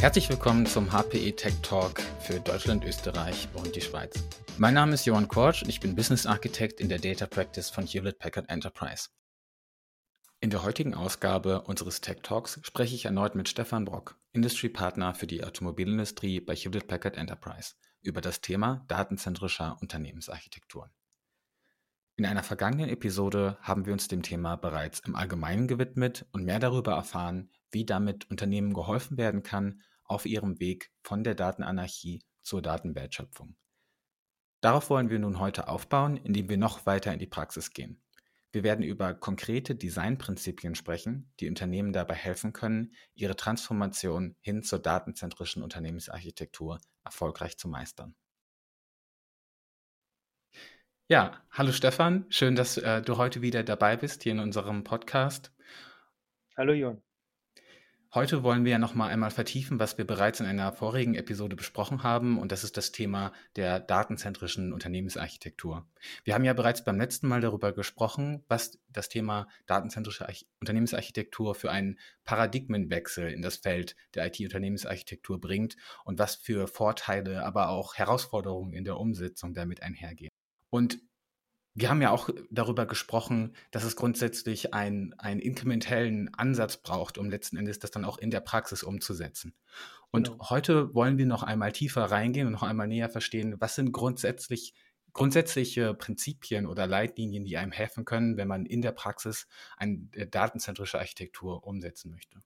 Herzlich willkommen zum HPE Tech Talk für Deutschland, Österreich und die Schweiz. Mein Name ist Johann Korsch und ich bin Business Architect in der Data Practice von Hewlett Packard Enterprise. In der heutigen Ausgabe unseres Tech Talks spreche ich erneut mit Stefan Brock, Industry Partner für die Automobilindustrie bei Hewlett Packard Enterprise, über das Thema datenzentrischer Unternehmensarchitekturen. In einer vergangenen Episode haben wir uns dem Thema bereits im Allgemeinen gewidmet und mehr darüber erfahren, wie damit Unternehmen geholfen werden kann, auf ihrem Weg von der Datenanarchie zur Datenwertschöpfung. Darauf wollen wir nun heute aufbauen, indem wir noch weiter in die Praxis gehen. Wir werden über konkrete Designprinzipien sprechen, die Unternehmen dabei helfen können, ihre Transformation hin zur datenzentrischen Unternehmensarchitektur erfolgreich zu meistern. Ja, hallo Stefan, schön, dass äh, du heute wieder dabei bist hier in unserem Podcast. Hallo Jon. Heute wollen wir ja noch mal einmal vertiefen, was wir bereits in einer vorigen Episode besprochen haben, und das ist das Thema der datenzentrischen Unternehmensarchitektur. Wir haben ja bereits beim letzten Mal darüber gesprochen, was das Thema datenzentrische Arch Unternehmensarchitektur für einen Paradigmenwechsel in das Feld der IT-Unternehmensarchitektur bringt und was für Vorteile, aber auch Herausforderungen in der Umsetzung damit einhergehen. Und wir haben ja auch darüber gesprochen, dass es grundsätzlich ein, einen inkrementellen Ansatz braucht, um letzten Endes das dann auch in der Praxis umzusetzen. Und genau. heute wollen wir noch einmal tiefer reingehen und noch einmal näher verstehen, was sind grundsätzlich grundsätzliche Prinzipien oder Leitlinien, die einem helfen können, wenn man in der Praxis eine äh, datenzentrische Architektur umsetzen möchte.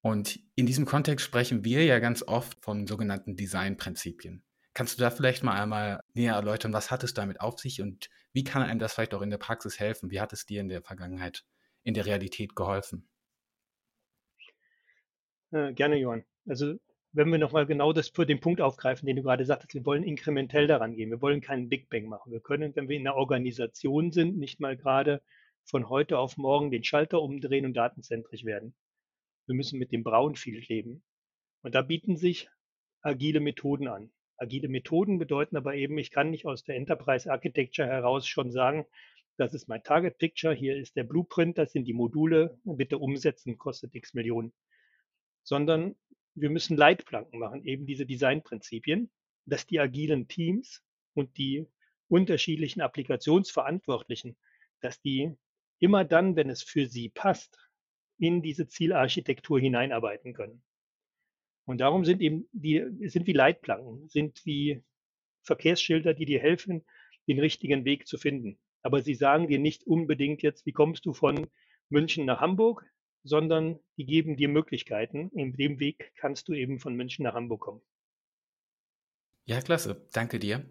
Und in diesem Kontext sprechen wir ja ganz oft von sogenannten Designprinzipien. Kannst du da vielleicht mal einmal näher erläutern, was hat es damit auf sich und wie kann einem das vielleicht auch in der Praxis helfen? Wie hat es dir in der Vergangenheit, in der Realität geholfen? Äh, gerne, Johann. Also wenn wir nochmal genau das für den Punkt aufgreifen, den du gerade sagtest, wir wollen inkrementell daran gehen. Wir wollen keinen Big Bang machen. Wir können, wenn wir in einer Organisation sind, nicht mal gerade von heute auf morgen den Schalter umdrehen und datenzentrisch werden. Wir müssen mit dem Brownfield leben. Und da bieten sich agile Methoden an. Agile Methoden bedeuten aber eben, ich kann nicht aus der Enterprise Architecture heraus schon sagen, das ist mein Target Picture, hier ist der Blueprint, das sind die Module, bitte umsetzen, kostet x Millionen. Sondern wir müssen Leitplanken machen, eben diese Designprinzipien, dass die agilen Teams und die unterschiedlichen Applikationsverantwortlichen, dass die immer dann, wenn es für sie passt, in diese Zielarchitektur hineinarbeiten können. Und darum sind eben die, sind wie Leitplanken, sind wie Verkehrsschilder, die dir helfen, den richtigen Weg zu finden. Aber sie sagen dir nicht unbedingt jetzt, wie kommst du von München nach Hamburg, sondern die geben dir Möglichkeiten. In dem Weg kannst du eben von München nach Hamburg kommen. Ja, klasse. Danke dir.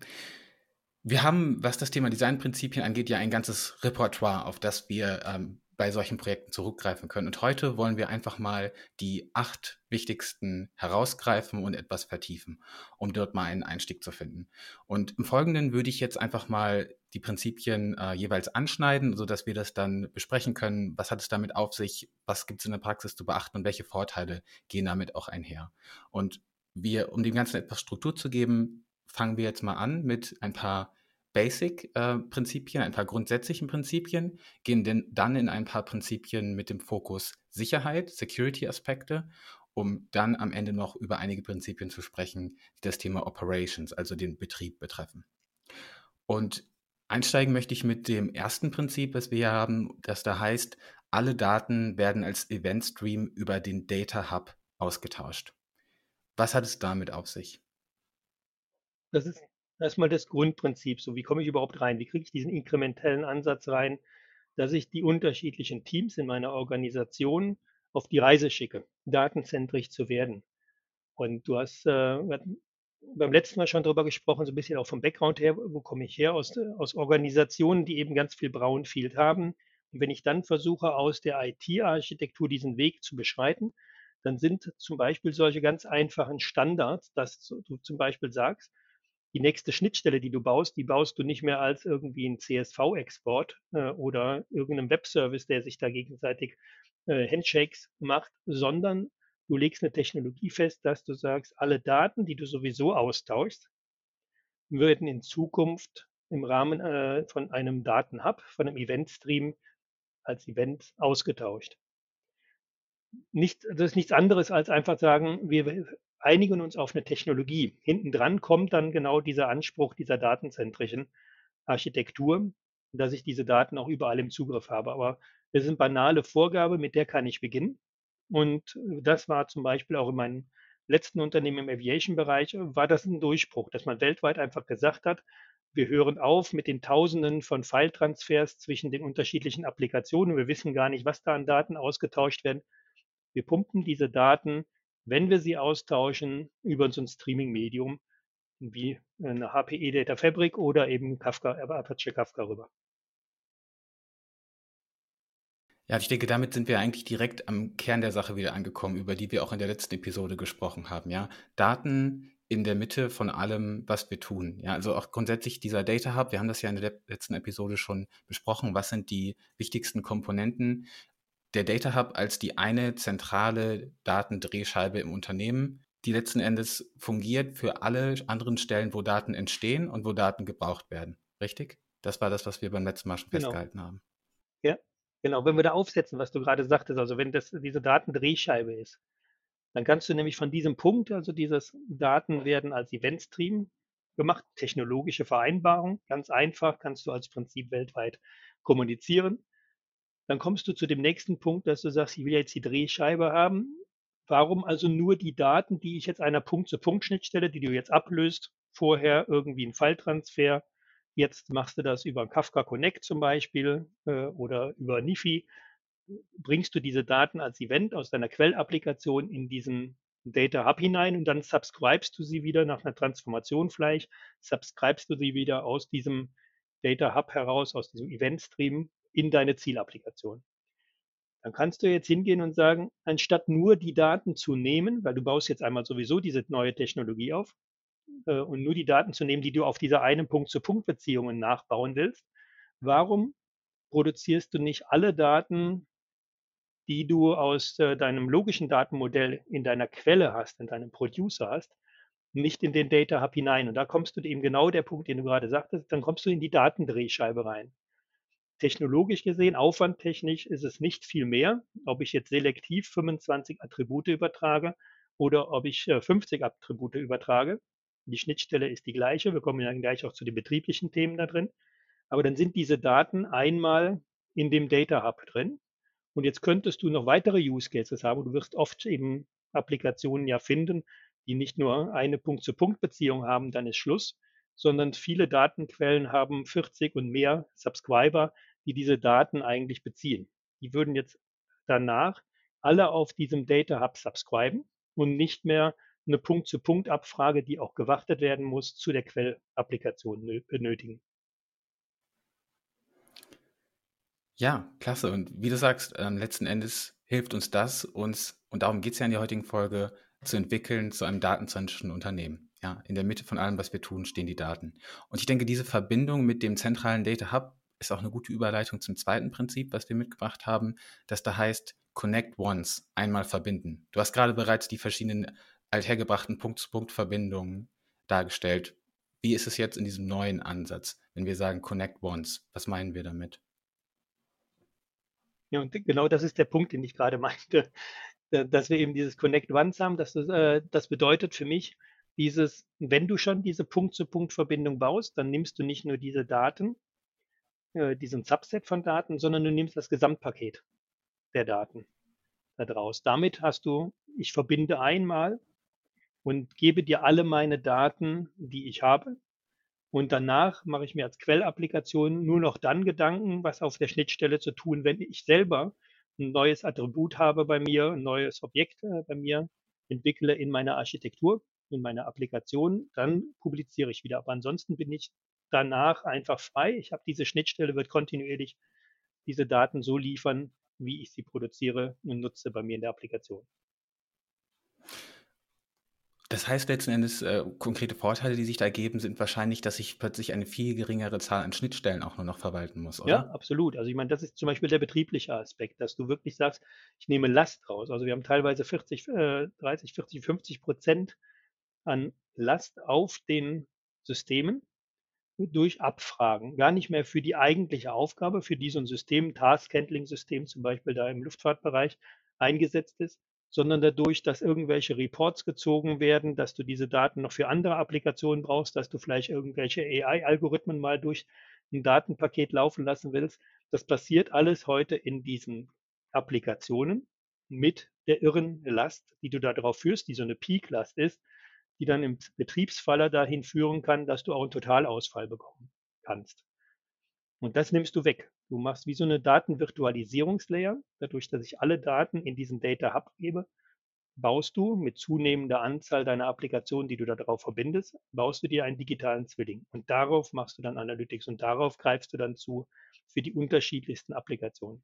Wir haben, was das Thema Designprinzipien angeht, ja ein ganzes Repertoire, auf das wir ähm, bei solchen Projekten zurückgreifen können. Und heute wollen wir einfach mal die acht wichtigsten herausgreifen und etwas vertiefen, um dort mal einen Einstieg zu finden. Und im Folgenden würde ich jetzt einfach mal die Prinzipien äh, jeweils anschneiden, sodass wir das dann besprechen können. Was hat es damit auf sich? Was gibt es in der Praxis zu beachten und welche Vorteile gehen damit auch einher? Und wir, um dem Ganzen etwas Struktur zu geben, fangen wir jetzt mal an mit ein paar Basic-Prinzipien, ein paar grundsätzlichen Prinzipien, gehen dann in ein paar Prinzipien mit dem Fokus Sicherheit, Security-Aspekte, um dann am Ende noch über einige Prinzipien zu sprechen, die das Thema Operations, also den Betrieb betreffen. Und einsteigen möchte ich mit dem ersten Prinzip, das wir hier haben, das da heißt, alle Daten werden als Event-Stream über den Data Hub ausgetauscht. Was hat es damit auf sich? Das ist erstmal das Grundprinzip, so wie komme ich überhaupt rein? Wie kriege ich diesen inkrementellen Ansatz rein, dass ich die unterschiedlichen Teams in meiner Organisation auf die Reise schicke, datenzentrisch zu werden. Und du hast äh, beim letzten Mal schon darüber gesprochen, so ein bisschen auch vom Background her, wo komme ich her? Aus, aus Organisationen, die eben ganz viel Brownfield haben. Und wenn ich dann versuche, aus der IT-Architektur diesen Weg zu beschreiten, dann sind zum Beispiel solche ganz einfachen Standards, dass du zum Beispiel sagst, die nächste Schnittstelle, die du baust, die baust du nicht mehr als irgendwie ein CSV-Export äh, oder irgendeinem Webservice, der sich da gegenseitig äh, Handshakes macht, sondern du legst eine Technologie fest, dass du sagst, alle Daten, die du sowieso austauschst, werden in Zukunft im Rahmen äh, von einem Datenhub, von einem Eventstream als Event ausgetauscht. nicht, das ist nichts anderes als einfach sagen, wir einigen uns auf eine Technologie. Hinten dran kommt dann genau dieser Anspruch dieser datenzentrischen Architektur, dass ich diese Daten auch überall im Zugriff habe. Aber das ist eine banale Vorgabe, mit der kann ich beginnen. Und das war zum Beispiel auch in meinem letzten Unternehmen im Aviation-Bereich, war das ein Durchbruch, dass man weltweit einfach gesagt hat, wir hören auf mit den Tausenden von File-Transfers zwischen den unterschiedlichen Applikationen. Wir wissen gar nicht, was da an Daten ausgetauscht werden. Wir pumpen diese Daten, wenn wir sie austauschen, über so ein Streaming-Medium wie eine HPE Data Fabric oder eben Kafka, Apache Kafka rüber. Ja, ich denke, damit sind wir eigentlich direkt am Kern der Sache wieder angekommen, über die wir auch in der letzten Episode gesprochen haben. Ja, Daten in der Mitte von allem, was wir tun. Ja, also auch grundsätzlich dieser Data Hub, wir haben das ja in der letzten Episode schon besprochen. Was sind die wichtigsten Komponenten? Der Data Hub als die eine zentrale Datendrehscheibe im Unternehmen, die letzten Endes fungiert für alle anderen Stellen, wo Daten entstehen und wo Daten gebraucht werden. Richtig? Das war das, was wir beim letzten Mal schon genau. festgehalten haben. Ja, Genau, wenn wir da aufsetzen, was du gerade sagtest, also wenn das diese Datendrehscheibe ist, dann kannst du nämlich von diesem Punkt, also dieses Daten werden als Eventstream gemacht, technologische Vereinbarung, ganz einfach, kannst du als Prinzip weltweit kommunizieren. Dann kommst du zu dem nächsten Punkt, dass du sagst, ich will jetzt die Drehscheibe haben. Warum also nur die Daten, die ich jetzt einer Punkt-zu-Punkt-Schnittstelle, die du jetzt ablöst, vorher irgendwie ein Falltransfer Jetzt machst du das über Kafka Connect zum Beispiel äh, oder über Nifi. Bringst du diese Daten als Event aus deiner Quellapplikation in diesen Data Hub hinein und dann subscribest du sie wieder nach einer Transformation vielleicht, subscribest du sie wieder aus diesem Data Hub heraus, aus diesem Event Stream in deine Zielapplikation. Dann kannst du jetzt hingehen und sagen, anstatt nur die Daten zu nehmen, weil du baust jetzt einmal sowieso diese neue Technologie auf, äh, und nur die Daten zu nehmen, die du auf dieser einen Punkt-zu-Punkt-Beziehungen nachbauen willst, warum produzierst du nicht alle Daten, die du aus äh, deinem logischen Datenmodell in deiner Quelle hast, in deinem Producer hast, nicht in den Data Hub hinein. Und da kommst du eben genau der Punkt, den du gerade sagtest, dann kommst du in die Datendrehscheibe rein. Technologisch gesehen, aufwandtechnisch ist es nicht viel mehr, ob ich jetzt selektiv 25 Attribute übertrage oder ob ich 50 äh, Attribute übertrage. Die Schnittstelle ist die gleiche. Wir kommen dann gleich auch zu den betrieblichen Themen da drin. Aber dann sind diese Daten einmal in dem Data Hub drin. Und jetzt könntest du noch weitere Use Cases haben. Du wirst oft eben Applikationen ja finden, die nicht nur eine Punkt-zu-Punkt-Beziehung haben, dann ist Schluss, sondern viele Datenquellen haben 40 und mehr Subscriber, die diese Daten eigentlich beziehen. Die würden jetzt danach alle auf diesem Data Hub subscriben und nicht mehr eine Punkt-zu-Punkt-Abfrage, die auch gewartet werden muss, zu der Quellapplikation benötigen. Ja, klasse. Und wie du sagst, ähm, letzten Endes hilft uns das, uns, und darum geht es ja in der heutigen Folge, zu entwickeln zu einem datenzentrischen Unternehmen. Ja, in der Mitte von allem, was wir tun, stehen die Daten. Und ich denke, diese Verbindung mit dem zentralen Data Hub ist auch eine gute Überleitung zum zweiten Prinzip, was wir mitgebracht haben, das da heißt Connect Once, einmal verbinden. Du hast gerade bereits die verschiedenen althergebrachten Punkt-zu-Punkt-Verbindungen dargestellt. Wie ist es jetzt in diesem neuen Ansatz, wenn wir sagen Connect Once? Was meinen wir damit? Ja, und genau das ist der Punkt, den ich gerade meinte, dass wir eben dieses Connect Once haben. Das, äh, das bedeutet für mich, dieses, wenn du schon diese Punkt-zu-Punkt-Verbindung baust, dann nimmst du nicht nur diese Daten, äh, diesen Subset von Daten, sondern du nimmst das Gesamtpaket der Daten daraus. Damit hast du, ich verbinde einmal und gebe dir alle meine Daten, die ich habe. Und danach mache ich mir als Quellapplikation nur noch dann Gedanken, was auf der Schnittstelle zu tun, wenn ich selber ein neues Attribut habe bei mir, ein neues Objekt äh, bei mir entwickle in meiner Architektur, in meiner Applikation, dann publiziere ich wieder. Aber ansonsten bin ich danach einfach frei. Ich habe diese Schnittstelle, wird kontinuierlich diese Daten so liefern, wie ich sie produziere und nutze bei mir in der Applikation. Das heißt letzten Endes, äh, konkrete Vorteile, die sich da ergeben, sind wahrscheinlich, dass ich plötzlich eine viel geringere Zahl an Schnittstellen auch nur noch verwalten muss, oder? Ja, absolut. Also ich meine, das ist zum Beispiel der betriebliche Aspekt, dass du wirklich sagst, ich nehme Last raus. Also wir haben teilweise 40, äh, 30, 40, 50 Prozent an Last auf den Systemen durch Abfragen. Gar nicht mehr für die eigentliche Aufgabe, für die so ein System, Task-Handling-System zum Beispiel da im Luftfahrtbereich eingesetzt ist, sondern dadurch, dass irgendwelche Reports gezogen werden, dass du diese Daten noch für andere Applikationen brauchst, dass du vielleicht irgendwelche AI-Algorithmen mal durch ein Datenpaket laufen lassen willst. Das passiert alles heute in diesen Applikationen mit der irren Last, die du da drauf führst, die so eine Peak-Last ist, die dann im Betriebsfaller dahin führen kann, dass du auch einen Totalausfall bekommen kannst. Und das nimmst du weg. Du machst wie so eine Datenvirtualisierungslayer. Dadurch, dass ich alle Daten in diesen Data Hub gebe, baust du mit zunehmender Anzahl deiner Applikationen, die du darauf verbindest, baust du dir einen digitalen Zwilling. Und darauf machst du dann Analytics und darauf greifst du dann zu für die unterschiedlichsten Applikationen.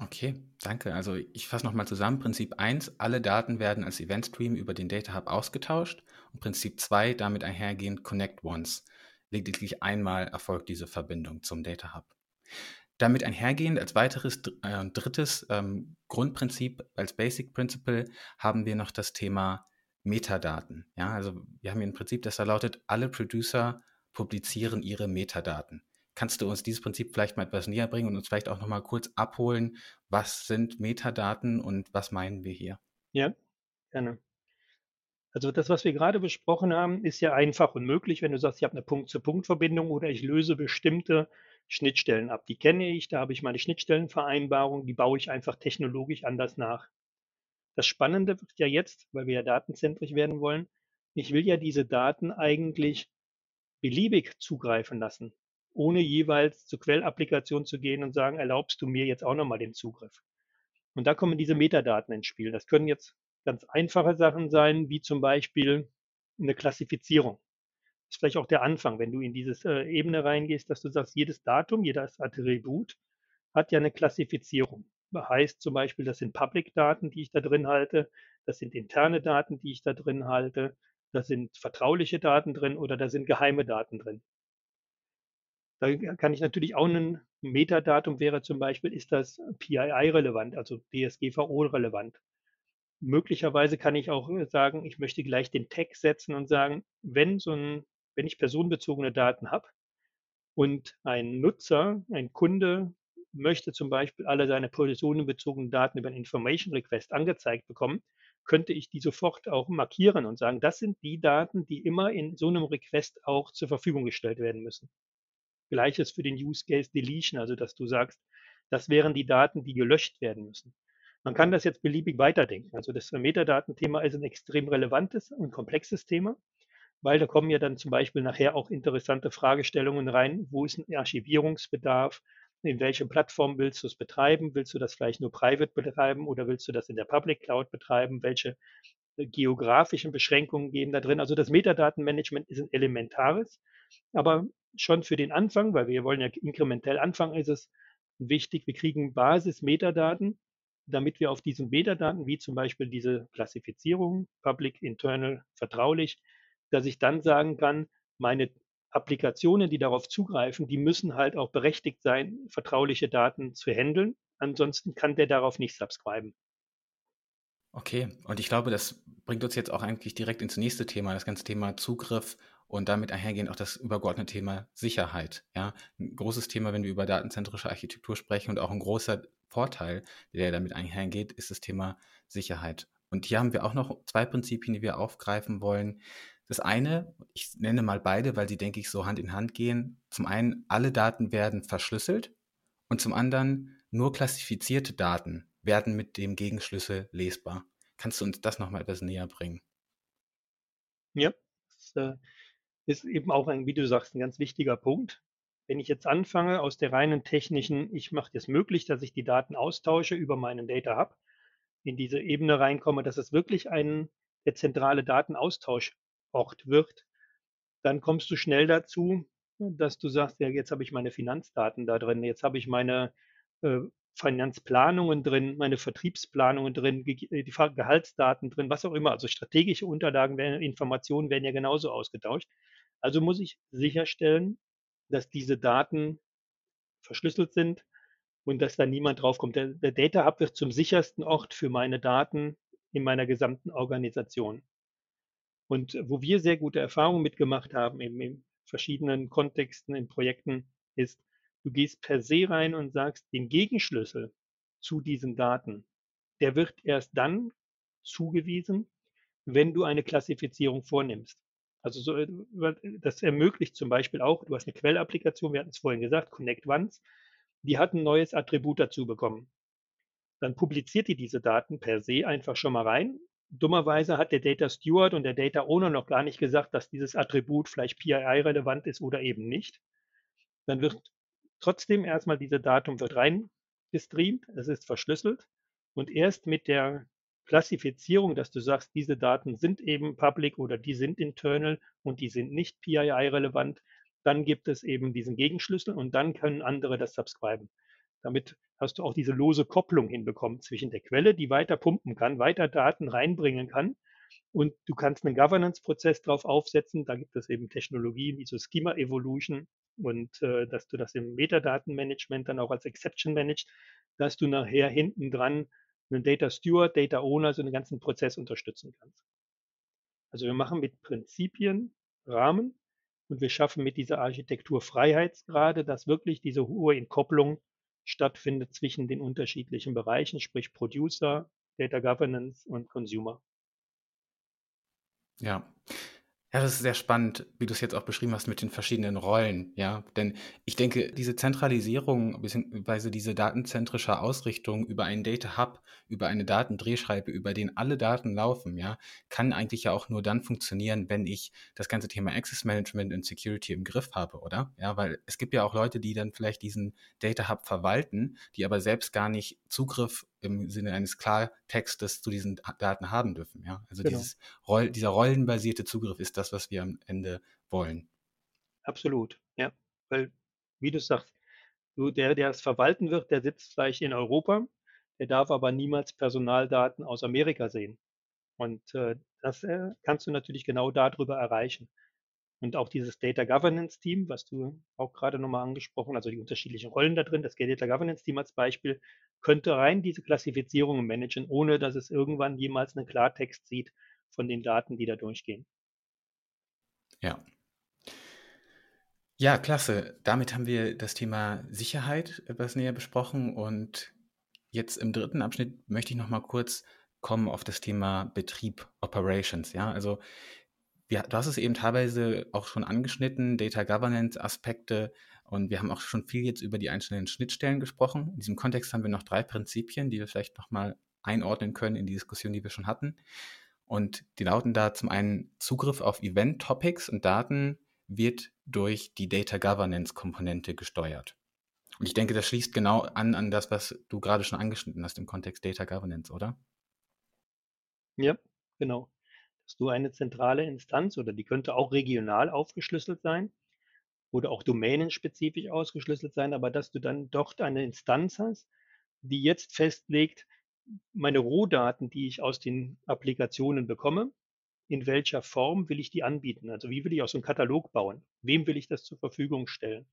Okay, danke. Also ich fasse nochmal zusammen. Prinzip 1, alle Daten werden als Event Stream über den Data Hub ausgetauscht. Und Prinzip 2, damit einhergehend Connect Once. Lediglich einmal erfolgt diese Verbindung zum Data Hub. Damit einhergehend als weiteres äh, drittes ähm, Grundprinzip, als Basic Principle, haben wir noch das Thema Metadaten. Ja, also wir haben hier ein Prinzip, das da lautet, alle Producer publizieren ihre Metadaten. Kannst du uns dieses Prinzip vielleicht mal etwas näher bringen und uns vielleicht auch nochmal kurz abholen, was sind Metadaten und was meinen wir hier? Ja, gerne. Also das, was wir gerade besprochen haben, ist ja einfach und möglich, wenn du sagst, ich habe eine Punkt-zu-Punkt-Verbindung oder ich löse bestimmte Schnittstellen ab. Die kenne ich, da habe ich meine Schnittstellenvereinbarung, die baue ich einfach technologisch anders nach. Das Spannende wird ja jetzt, weil wir ja datenzentrisch werden wollen, ich will ja diese Daten eigentlich beliebig zugreifen lassen, ohne jeweils zur Quellapplikation zu gehen und sagen, erlaubst du mir jetzt auch nochmal den Zugriff. Und da kommen diese Metadaten ins Spiel. Das können jetzt ganz einfache Sachen sein, wie zum Beispiel eine Klassifizierung. Das ist vielleicht auch der Anfang, wenn du in diese äh, Ebene reingehst, dass du sagst, jedes Datum, jedes Attribut hat ja eine Klassifizierung. Das heißt zum Beispiel, das sind Public-Daten, die ich da drin halte, das sind interne Daten, die ich da drin halte, da sind vertrauliche Daten drin oder da sind geheime Daten drin. Da kann ich natürlich auch ein Metadatum wäre zum Beispiel, ist das PII relevant, also DSGVO relevant möglicherweise kann ich auch äh, sagen, ich möchte gleich den Tag setzen und sagen, wenn so ein, wenn ich personenbezogene Daten habe und ein Nutzer, ein Kunde möchte zum Beispiel alle seine personenbezogenen Daten über einen Information Request angezeigt bekommen, könnte ich die sofort auch markieren und sagen, das sind die Daten, die immer in so einem Request auch zur Verfügung gestellt werden müssen. Gleiches für den Use Case Deletion, also dass du sagst, das wären die Daten, die gelöscht werden müssen. Man kann das jetzt beliebig weiterdenken. Also das Metadatenthema ist ein extrem relevantes und komplexes Thema, weil da kommen ja dann zum Beispiel nachher auch interessante Fragestellungen rein. Wo ist ein Archivierungsbedarf? In welcher Plattform willst du es betreiben? Willst du das vielleicht nur private betreiben oder willst du das in der Public Cloud betreiben? Welche äh, geografischen Beschränkungen geben da drin? Also das Metadatenmanagement ist ein elementares, aber schon für den Anfang, weil wir wollen ja inkrementell anfangen, ist es wichtig, wir kriegen Basis-Metadaten, damit wir auf diesen Metadaten, wie zum Beispiel diese Klassifizierung, Public, Internal, vertraulich, dass ich dann sagen kann, meine Applikationen, die darauf zugreifen, die müssen halt auch berechtigt sein, vertrauliche Daten zu handeln. Ansonsten kann der darauf nicht subscriben. Okay, und ich glaube, das bringt uns jetzt auch eigentlich direkt ins nächste Thema, das ganze Thema Zugriff und damit einhergehend auch das übergeordnete Thema Sicherheit. Ja, ein großes Thema, wenn wir über datenzentrische Architektur sprechen und auch ein großer Vorteil, der damit einhergeht, ist das Thema Sicherheit. Und hier haben wir auch noch zwei Prinzipien, die wir aufgreifen wollen. Das eine, ich nenne mal beide, weil sie, denke ich, so Hand in Hand gehen. Zum einen, alle Daten werden verschlüsselt und zum anderen, nur klassifizierte Daten werden mit dem Gegenschlüssel lesbar. Kannst du uns das nochmal etwas näher bringen? Ja, das äh, ist eben auch ein, wie du sagst, ein ganz wichtiger Punkt. Wenn ich jetzt anfange aus der reinen technischen, ich mache es möglich, dass ich die Daten austausche über meinen Data Hub, in diese Ebene reinkomme, dass es wirklich ein der zentrale Datenaustauschort wird, dann kommst du schnell dazu, dass du sagst, ja, jetzt habe ich meine Finanzdaten da drin, jetzt habe ich meine äh, Finanzplanungen drin, meine Vertriebsplanungen drin, die Gehaltsdaten drin, was auch immer. Also strategische Unterlagen, Informationen werden ja genauso ausgetauscht. Also muss ich sicherstellen, dass diese Daten verschlüsselt sind und dass da niemand draufkommt. Der, der Data Hub wird zum sichersten Ort für meine Daten in meiner gesamten Organisation. Und wo wir sehr gute Erfahrungen mitgemacht haben, eben in verschiedenen Kontexten, in Projekten, ist, du gehst per se rein und sagst, den Gegenschlüssel, zu diesen Daten, der wird erst dann zugewiesen, wenn du eine Klassifizierung vornimmst. Also so, äh, das ermöglicht zum Beispiel auch, du hast eine Quellapplikation, wir hatten es vorhin gesagt, Connect Once, die hat ein neues Attribut dazu bekommen. Dann publiziert die diese Daten per se einfach schon mal rein. Dummerweise hat der Data Steward und der Data Owner noch gar nicht gesagt, dass dieses Attribut vielleicht PII-relevant ist oder eben nicht. Dann wird trotzdem erstmal diese Datum wird rein gestreamt, es ist verschlüsselt und erst mit der Klassifizierung, dass du sagst, diese Daten sind eben public oder die sind internal und die sind nicht PII-relevant, dann gibt es eben diesen Gegenschlüssel und dann können andere das subscriben. Damit hast du auch diese lose Kopplung hinbekommen zwischen der Quelle, die weiter pumpen kann, weiter Daten reinbringen kann und du kannst einen Governance-Prozess drauf aufsetzen. Da gibt es eben Technologien wie so Schema Evolution und äh, dass du das im Metadatenmanagement dann auch als Exception managst, dass du nachher hinten dran einen Data Steward, Data Owner, so einen ganzen Prozess unterstützen kannst. Also wir machen mit Prinzipien Rahmen und wir schaffen mit dieser Architektur Freiheitsgrade, dass wirklich diese hohe Entkopplung stattfindet zwischen den unterschiedlichen Bereichen, sprich Producer, Data Governance und Consumer. Ja, ja, das ist sehr spannend, wie du es jetzt auch beschrieben hast mit den verschiedenen Rollen, ja. Denn ich denke, diese Zentralisierung bzw. diese datenzentrische Ausrichtung über einen Data Hub, über eine Datendrehschreibe, über den alle Daten laufen, ja, kann eigentlich ja auch nur dann funktionieren, wenn ich das ganze Thema Access Management und Security im Griff habe, oder? Ja, weil es gibt ja auch Leute, die dann vielleicht diesen Data Hub verwalten, die aber selbst gar nicht Zugriff im Sinne eines Klartextes zu diesen Daten haben dürfen. Ja? Also genau. dieses Roll, dieser rollenbasierte Zugriff ist das, was wir am Ende wollen. Absolut, ja. Weil, wie du sagst, du, der, der es verwalten wird, der sitzt vielleicht in Europa, der darf aber niemals Personaldaten aus Amerika sehen. Und äh, das äh, kannst du natürlich genau darüber erreichen. Und auch dieses Data Governance Team, was du auch gerade nochmal angesprochen, also die unterschiedlichen Rollen da drin, das Data Governance Team als Beispiel, könnte rein diese Klassifizierungen managen, ohne dass es irgendwann jemals einen Klartext sieht von den Daten, die da durchgehen. Ja. Ja, klasse. Damit haben wir das Thema Sicherheit etwas näher besprochen und jetzt im dritten Abschnitt möchte ich noch mal kurz kommen auf das Thema Betrieb, Operations. Ja, also ja, du hast es eben teilweise auch schon angeschnitten, Data Governance Aspekte und wir haben auch schon viel jetzt über die einzelnen Schnittstellen gesprochen. In diesem Kontext haben wir noch drei Prinzipien, die wir vielleicht nochmal einordnen können in die Diskussion, die wir schon hatten. Und die lauten da zum einen Zugriff auf Event-Topics und Daten wird durch die Data Governance-Komponente gesteuert. Und ich denke, das schließt genau an an das, was du gerade schon angeschnitten hast im Kontext Data Governance, oder? Ja, genau du eine zentrale Instanz oder die könnte auch regional aufgeschlüsselt sein oder auch domänenspezifisch ausgeschlüsselt sein, aber dass du dann dort eine Instanz hast, die jetzt festlegt, meine Rohdaten, die ich aus den Applikationen bekomme, in welcher Form will ich die anbieten? Also wie will ich auch so einen Katalog bauen? Wem will ich das zur Verfügung stellen?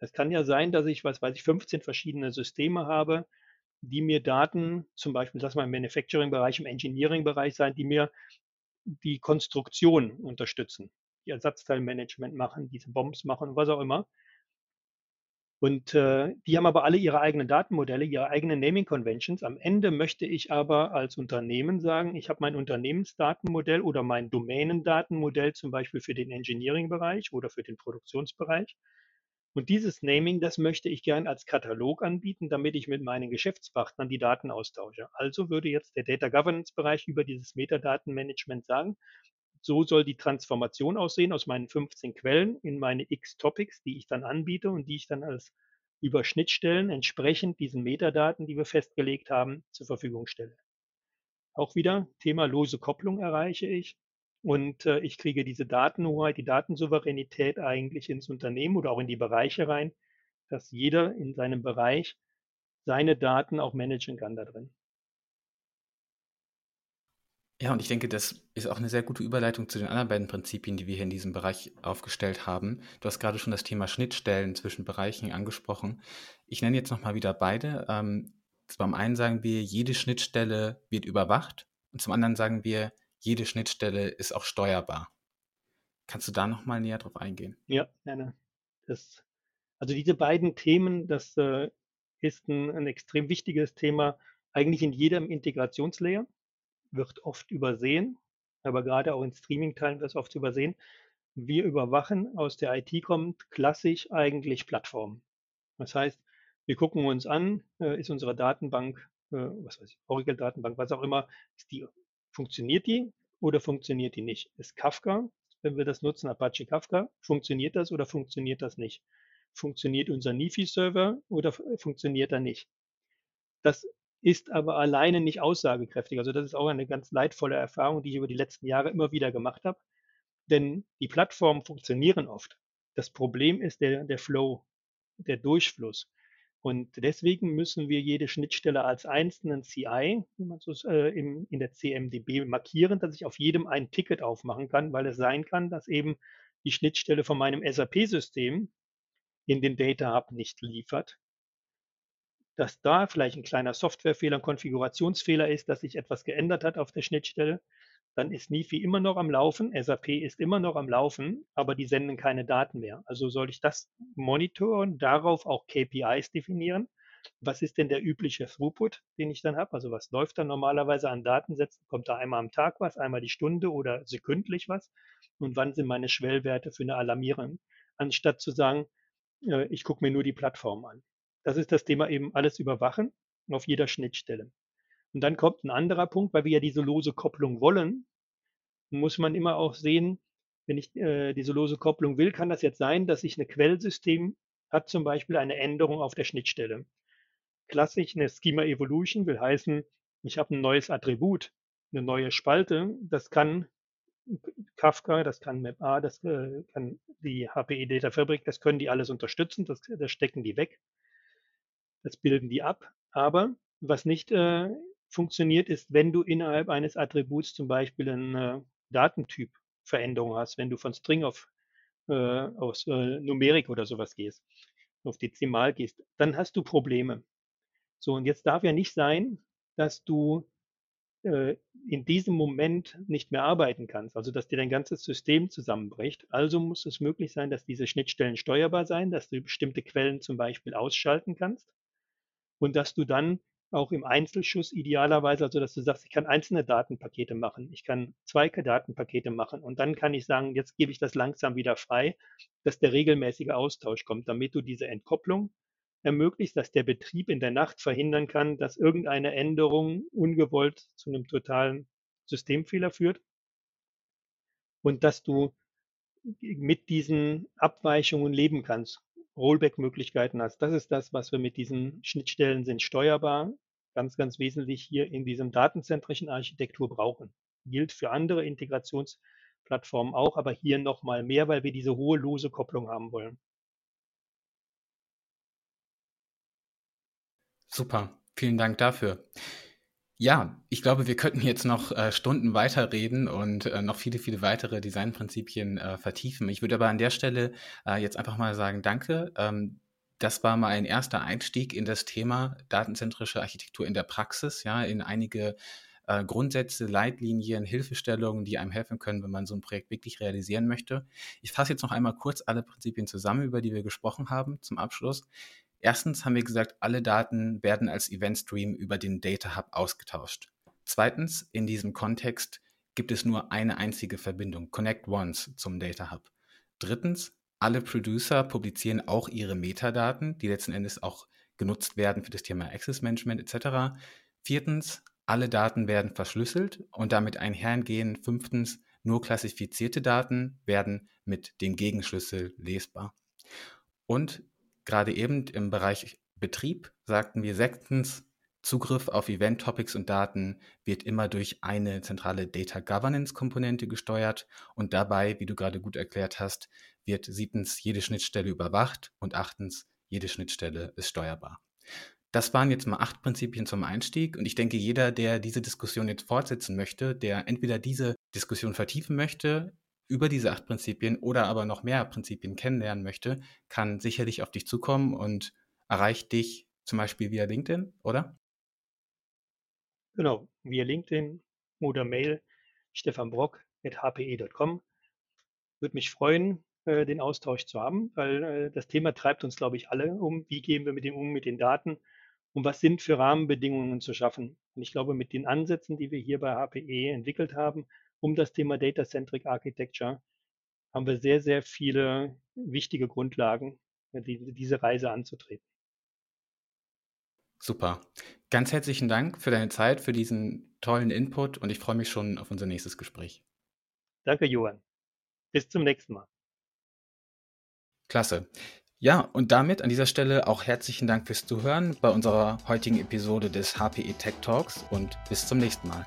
Das kann ja sein, dass ich, was weiß ich, 15 verschiedene Systeme habe, die mir Daten, zum Beispiel, lass mal im Manufacturing-Bereich, im Engineering-Bereich sein, die mir die Konstruktion unterstützen, die Ersatzteilmanagement machen, diese Bombs machen, was auch immer. Und äh, die haben aber alle ihre eigenen Datenmodelle, ihre eigenen Naming Conventions. Am Ende möchte ich aber als Unternehmen sagen, ich habe mein Unternehmensdatenmodell oder mein Domänendatenmodell zum Beispiel für den Engineering-Bereich oder für den Produktionsbereich. Und dieses Naming, das möchte ich gern als Katalog anbieten, damit ich mit meinen Geschäftspartnern die Daten austausche. Also würde jetzt der Data Governance Bereich über dieses Metadatenmanagement sagen, so soll die Transformation aussehen aus meinen 15 Quellen in meine X Topics, die ich dann anbiete und die ich dann als über Schnittstellen entsprechend diesen Metadaten, die wir festgelegt haben, zur Verfügung stelle. Auch wieder Thema lose Kopplung erreiche ich. Und äh, ich kriege diese Datenhoheit, die Datensouveränität eigentlich ins Unternehmen oder auch in die Bereiche rein, dass jeder in seinem Bereich seine Daten auch managen kann da drin. Ja, und ich denke, das ist auch eine sehr gute Überleitung zu den anderen beiden Prinzipien, die wir hier in diesem Bereich aufgestellt haben. Du hast gerade schon das Thema Schnittstellen zwischen Bereichen angesprochen. Ich nenne jetzt nochmal wieder beide. Ähm, zum einen sagen wir, jede Schnittstelle wird überwacht und zum anderen sagen wir, jede Schnittstelle ist auch steuerbar. Kannst du da nochmal näher drauf eingehen? Ja, gerne. Das, also diese beiden Themen, das äh, ist ein, ein extrem wichtiges Thema, eigentlich in jedem Integrationslayer, wird oft übersehen, aber gerade auch in Streaming-Teilen wird es oft übersehen. Wir überwachen aus der IT kommt klassisch eigentlich Plattformen. Das heißt, wir gucken uns an, äh, ist unsere Datenbank, äh, was weiß ich, Oracle-Datenbank, was auch immer, ist die, funktioniert die oder funktioniert die nicht? Ist Kafka, wenn wir das nutzen, Apache Kafka, funktioniert das oder funktioniert das nicht? Funktioniert unser Nifi-Server oder funktioniert er nicht? Das ist aber alleine nicht aussagekräftig. Also das ist auch eine ganz leidvolle Erfahrung, die ich über die letzten Jahre immer wieder gemacht habe. Denn die Plattformen funktionieren oft. Das Problem ist der, der Flow, der Durchfluss. Und deswegen müssen wir jede Schnittstelle als einzelnen CI, wie man so äh, im, in der CMDB markieren, dass ich auf jedem ein Ticket aufmachen kann, weil es sein kann, dass eben die Schnittstelle von meinem SAP-System in den Data Hub nicht liefert. Dass da vielleicht ein kleiner Softwarefehler, ein Konfigurationsfehler ist, dass sich etwas geändert hat auf der Schnittstelle, dann ist NIFI immer noch am Laufen, SAP ist immer noch am Laufen, aber die senden keine Daten mehr. Also soll ich das monitoren, darauf auch KPIs definieren. Was ist denn der übliche Throughput, den ich dann habe? Also was läuft da normalerweise an Datensätzen? Kommt da einmal am Tag was, einmal die Stunde oder sekündlich was? Und wann sind meine Schwellwerte für eine Alarmierung? Anstatt zu sagen, äh, ich gucke mir nur die Plattform an. Das ist das Thema eben alles überwachen auf jeder Schnittstelle. Und dann kommt ein anderer Punkt, weil wir ja diese lose Kopplung wollen, muss man immer auch sehen, wenn ich äh, diese lose Kopplung will, kann das jetzt sein, dass ich eine Quellsystem hat zum Beispiel eine Änderung auf der Schnittstelle. Klassisch eine Schema Evolution will heißen, ich habe ein neues Attribut, eine neue Spalte. Das kann Kafka, das kann MapA, das äh, kann die HPE Data Fabric, das können die alles unterstützen, das, das stecken die weg. Das bilden die ab. Aber was nicht äh, funktioniert, ist, wenn du innerhalb eines Attributs zum Beispiel eine Datentypveränderung hast, wenn du von String auf äh, aus äh, Numerik oder sowas gehst, auf Dezimal gehst, dann hast du Probleme. So, und jetzt darf ja nicht sein, dass du äh, in diesem Moment nicht mehr arbeiten kannst, also dass dir dein ganzes System zusammenbricht. Also muss es möglich sein, dass diese Schnittstellen steuerbar sein, dass du bestimmte Quellen zum Beispiel ausschalten kannst und dass du dann auch im Einzelschuss idealerweise, also dass du sagst, ich kann einzelne Datenpakete machen, ich kann zwei Datenpakete machen und dann kann ich sagen, jetzt gebe ich das langsam wieder frei, dass der regelmäßige Austausch kommt, damit du diese Entkopplung ermöglicht, dass der Betrieb in der Nacht verhindern kann, dass irgendeine Änderung ungewollt zu einem totalen Systemfehler führt und dass du mit diesen Abweichungen leben kannst. Rollback-Möglichkeiten hast. Das ist das, was wir mit diesen Schnittstellen sind steuerbar, ganz, ganz wesentlich hier in diesem datenzentrischen Architektur brauchen. Gilt für andere Integrationsplattformen auch, aber hier nochmal mehr, weil wir diese hohe lose Kopplung haben wollen. Super, vielen Dank dafür. Ja, ich glaube, wir könnten jetzt noch äh, Stunden weiterreden und äh, noch viele, viele weitere Designprinzipien äh, vertiefen. Ich würde aber an der Stelle äh, jetzt einfach mal sagen, danke. Ähm, das war mal ein erster Einstieg in das Thema datenzentrische Architektur in der Praxis, ja, in einige äh, Grundsätze, Leitlinien, Hilfestellungen, die einem helfen können, wenn man so ein Projekt wirklich realisieren möchte. Ich fasse jetzt noch einmal kurz alle Prinzipien zusammen, über die wir gesprochen haben, zum Abschluss. Erstens haben wir gesagt, alle Daten werden als Event-Stream über den Data Hub ausgetauscht. Zweitens, in diesem Kontext gibt es nur eine einzige Verbindung, Connect Once zum Data Hub. Drittens, alle Producer publizieren auch ihre Metadaten, die letzten Endes auch genutzt werden für das Thema Access Management etc. Viertens, alle Daten werden verschlüsselt und damit einhergehen. Fünftens, nur klassifizierte Daten werden mit dem Gegenschlüssel lesbar. Und gerade eben im Bereich Betrieb sagten wir sechstens, Zugriff auf Event-Topics und Daten wird immer durch eine zentrale Data Governance-Komponente gesteuert und dabei, wie du gerade gut erklärt hast, wird siebtens jede Schnittstelle überwacht und achtens jede Schnittstelle ist steuerbar. Das waren jetzt mal acht Prinzipien zum Einstieg und ich denke, jeder, der diese Diskussion jetzt fortsetzen möchte, der entweder diese Diskussion vertiefen möchte, über diese acht Prinzipien oder aber noch mehr Prinzipien kennenlernen möchte, kann sicherlich auf dich zukommen und erreicht dich zum Beispiel via LinkedIn, oder? Genau, via LinkedIn oder Mail stefanbrock.hpe.com. Würde mich freuen, äh, den Austausch zu haben, weil äh, das Thema treibt uns, glaube ich, alle um. Wie gehen wir mit dem um, mit den Daten? Und was sind für Rahmenbedingungen zu schaffen? Und ich glaube, mit den Ansätzen, die wir hier bei HPE entwickelt haben, um das Thema Data-Centric Architecture, haben wir sehr, sehr viele wichtige Grundlagen, die, diese Reise anzutreten. Super. Ganz herzlichen Dank für deine Zeit, für diesen tollen Input und ich freue mich schon auf unser nächstes Gespräch. Danke, Johann. Bis zum nächsten Mal. Klasse. Ja, und damit an dieser Stelle auch herzlichen Dank fürs Zuhören bei unserer heutigen Episode des HPE Tech Talks und bis zum nächsten Mal.